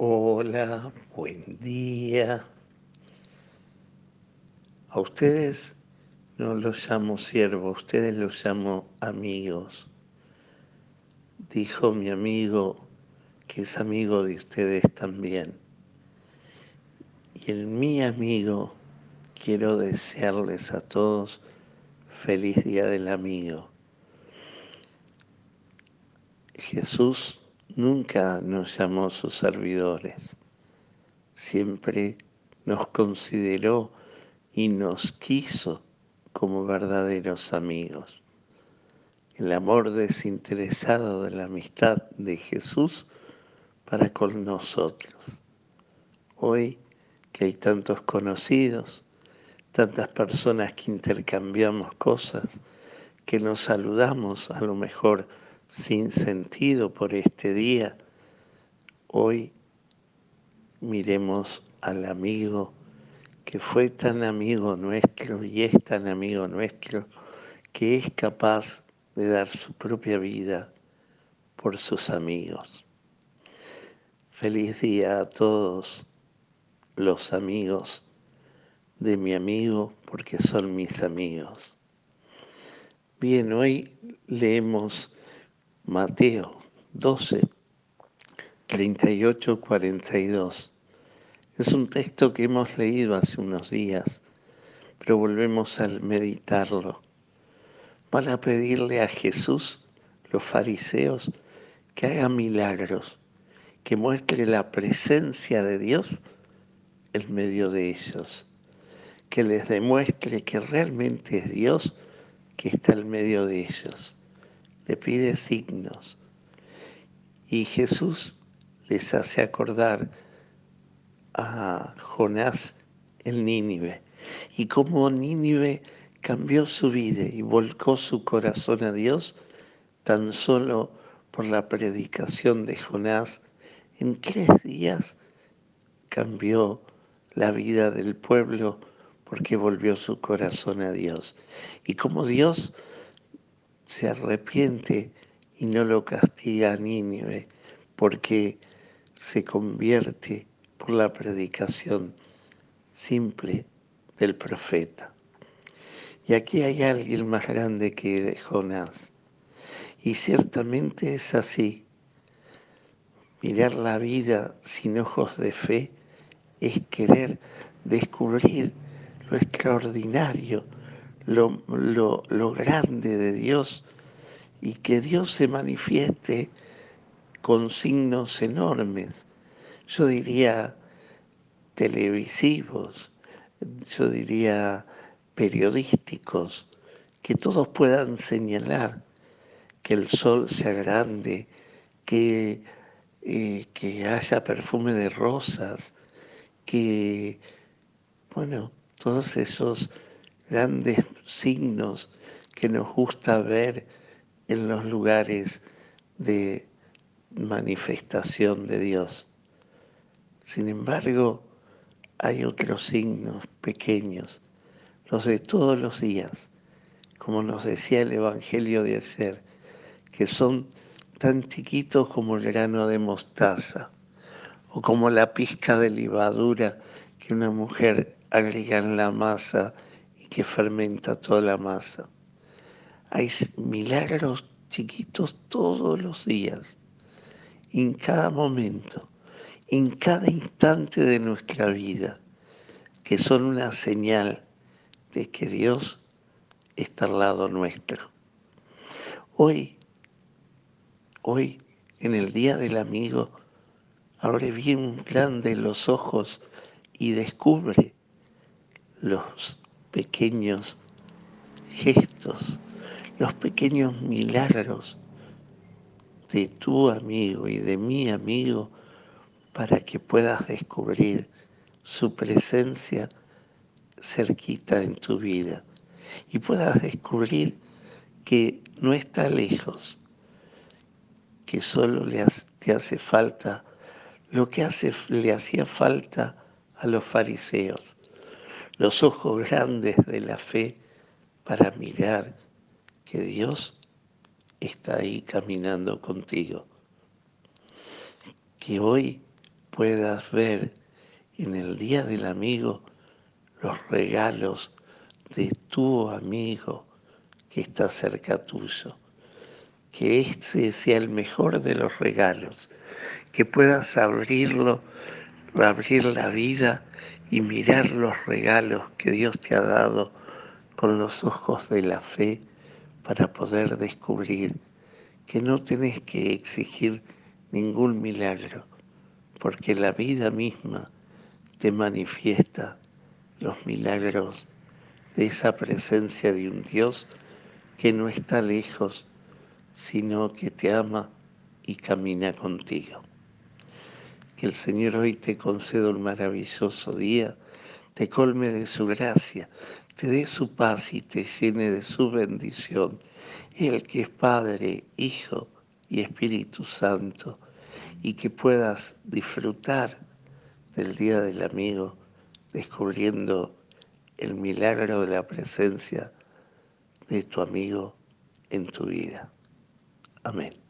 Hola, buen día. A ustedes no los llamo siervos, a ustedes los llamo amigos. Dijo mi amigo que es amigo de ustedes también. Y en mi amigo quiero desearles a todos feliz día del amigo. Jesús nunca nos llamó sus servidores, siempre nos consideró y nos quiso como verdaderos amigos. El amor desinteresado de la amistad de Jesús para con nosotros. Hoy que hay tantos conocidos, tantas personas que intercambiamos cosas, que nos saludamos a lo mejor sin sentido por este día, hoy miremos al amigo que fue tan amigo nuestro y es tan amigo nuestro que es capaz de dar su propia vida por sus amigos. Feliz día a todos los amigos de mi amigo porque son mis amigos. Bien, hoy leemos Mateo 12, 38, 42. Es un texto que hemos leído hace unos días, pero volvemos a meditarlo. Van a pedirle a Jesús, los fariseos, que haga milagros, que muestre la presencia de Dios en medio de ellos, que les demuestre que realmente es Dios que está en medio de ellos. Le pide signos. Y Jesús les hace acordar a Jonás el Nínive y cómo Nínive cambió su vida y volcó su corazón a Dios tan solo por la predicación de Jonás. En tres días cambió la vida del pueblo porque volvió su corazón a Dios. Y como Dios se arrepiente y no lo castiga a Nínive porque se convierte por la predicación simple del profeta. Y aquí hay alguien más grande que Jonás. Y ciertamente es así. Mirar la vida sin ojos de fe es querer descubrir lo extraordinario, lo, lo, grande de Dios y que Dios se manifieste con signos enormes. Yo diría televisivos, yo diría periodísticos, que todos puedan señalar que el sol sea grande, que, eh, que haya perfume de rosas, que, bueno, todos esos grandes signos que nos gusta ver en los lugares de manifestación de Dios. Sin embargo, hay otros signos pequeños, los de todos los días, como nos decía el Evangelio de ayer, que son tan chiquitos como el grano de mostaza o como la pizca de levadura que una mujer agrega en la masa que fermenta toda la masa. Hay milagros chiquitos todos los días, en cada momento en cada instante de nuestra vida, que son una señal de que Dios está al lado nuestro. Hoy, hoy, en el Día del Amigo, abre bien grande los ojos y descubre los pequeños gestos, los pequeños milagros de tu amigo y de mi amigo para que puedas descubrir su presencia cerquita en tu vida y puedas descubrir que no está lejos, que solo le te hace falta lo que hace, le hacía falta a los fariseos, los ojos grandes de la fe para mirar que Dios está ahí caminando contigo. Que hoy puedas ver en el Día del Amigo los regalos de tu amigo que está cerca tuyo. Que este sea el mejor de los regalos, que puedas abrirlo, abrir la vida y mirar los regalos que Dios te ha dado con los ojos de la fe para poder descubrir que no tenés que exigir ningún milagro, porque la vida misma te manifiesta los milagros de esa presencia de un Dios que no está lejos, sino que te ama y camina contigo. Que el Señor hoy te conceda un maravilloso día, te colme de su gracia, te dé su paz y te llene de su bendición, el que es Padre, Hijo y Espíritu Santo, y que puedas disfrutar del Día del Amigo, descubriendo el milagro de la presencia de tu amigo en tu vida. Amén.